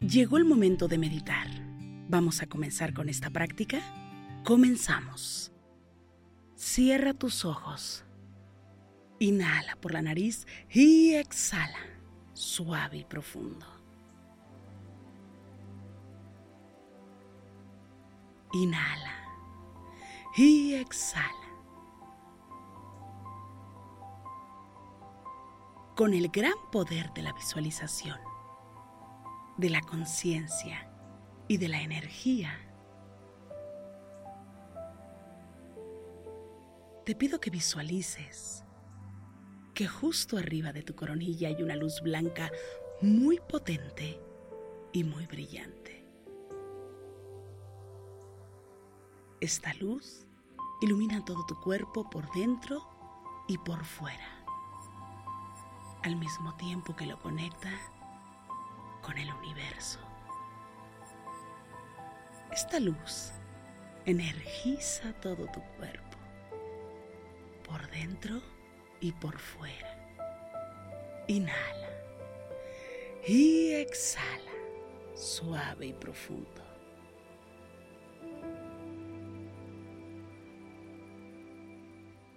Llegó el momento de meditar. ¿Vamos a comenzar con esta práctica? Comenzamos. Cierra tus ojos. Inhala por la nariz y exhala, suave y profundo. Inhala y exhala. Con el gran poder de la visualización, de la conciencia y de la energía, te pido que visualices que justo arriba de tu coronilla hay una luz blanca muy potente y muy brillante. Esta luz ilumina todo tu cuerpo por dentro y por fuera, al mismo tiempo que lo conecta con el universo. Esta luz energiza todo tu cuerpo, por dentro y por fuera. Inhala y exhala, suave y profundo.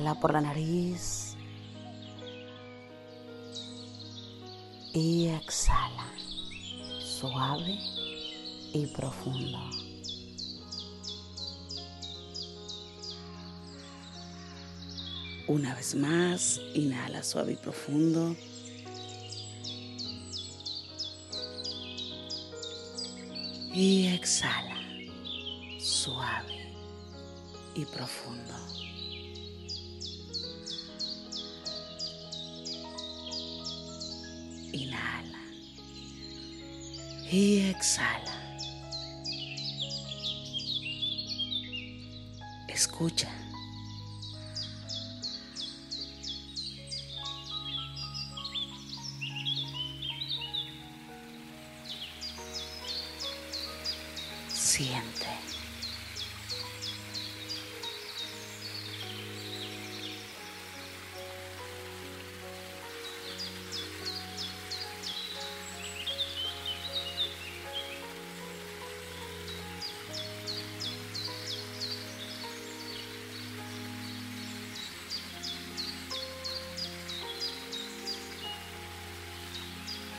Por la nariz y exhala, suave y profundo. Una vez más, inhala suave y profundo. Y exhala, suave y profundo. Inhala. Y exhala. Escucha. Siente.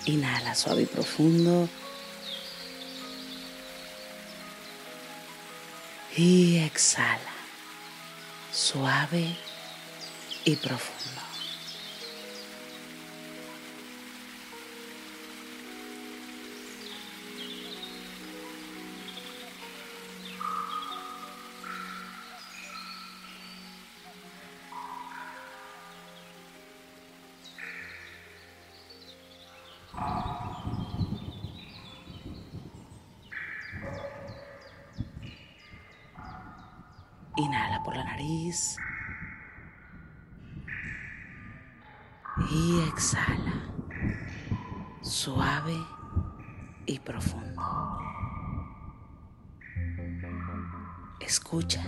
Inhala suave y profundo. Y exhala, suave y profundo. Inhala por la nariz. Y exhala. Suave y profundo. Escucha.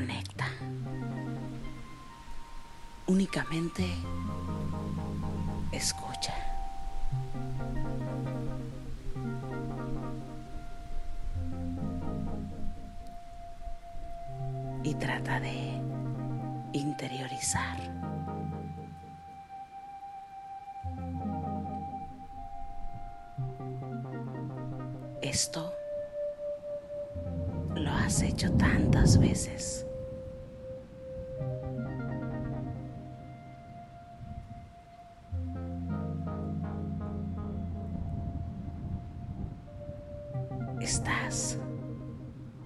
Conecta. Únicamente escucha. Y trata de interiorizar. Esto lo has hecho tantas veces. Estás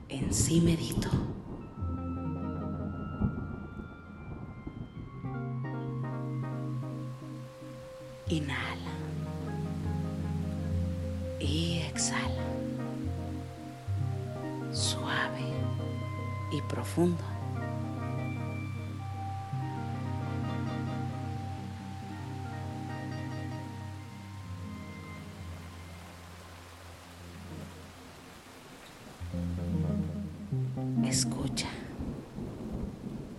en sí medito. Inhala y exhala. Suave y profundo. Escucha.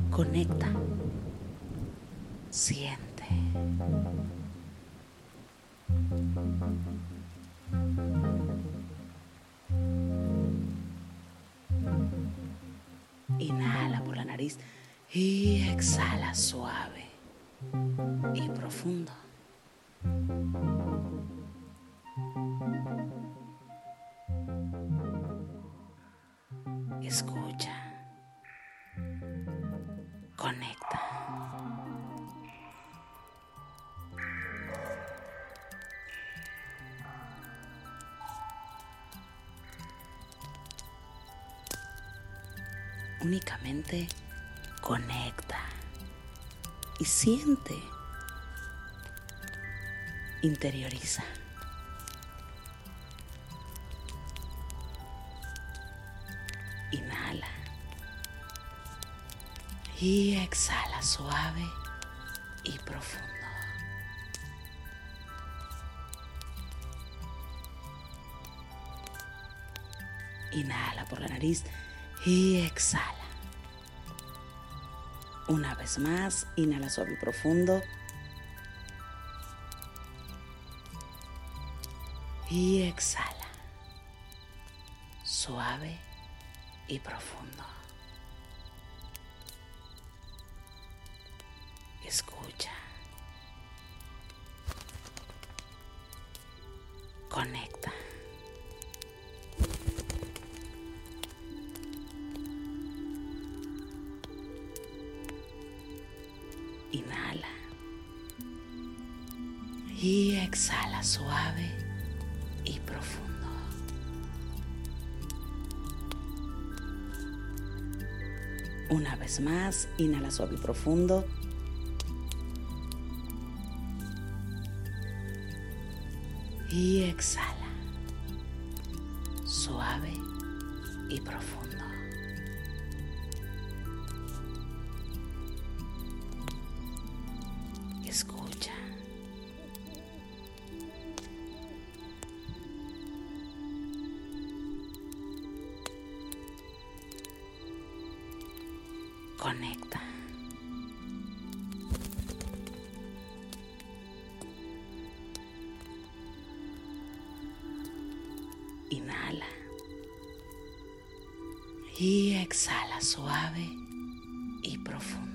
Conecta. Siente. Inhala por la nariz y exhala suave y profundo. Únicamente conecta y siente. Interioriza. Inhala. Y exhala suave y profundo. Inhala por la nariz y exhala. Una vez más, inhala suave y profundo. Y exhala. Suave y profundo. Escucha. Conecta. Y exhala suave y profundo. Una vez más, inhala suave y profundo. Y exhala. Conecta. Inhala. Y exhala suave y profundo.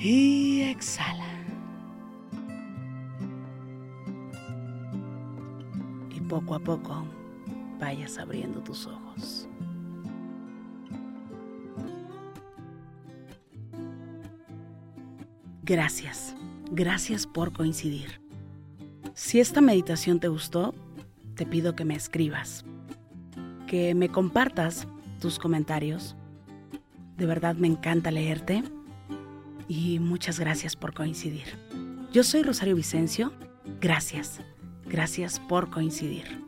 Y exhala. Y poco a poco vayas abriendo tus ojos. Gracias, gracias por coincidir. Si esta meditación te gustó, te pido que me escribas, que me compartas tus comentarios. De verdad me encanta leerte y muchas gracias por coincidir. Yo soy Rosario Vicencio. Gracias, gracias por coincidir.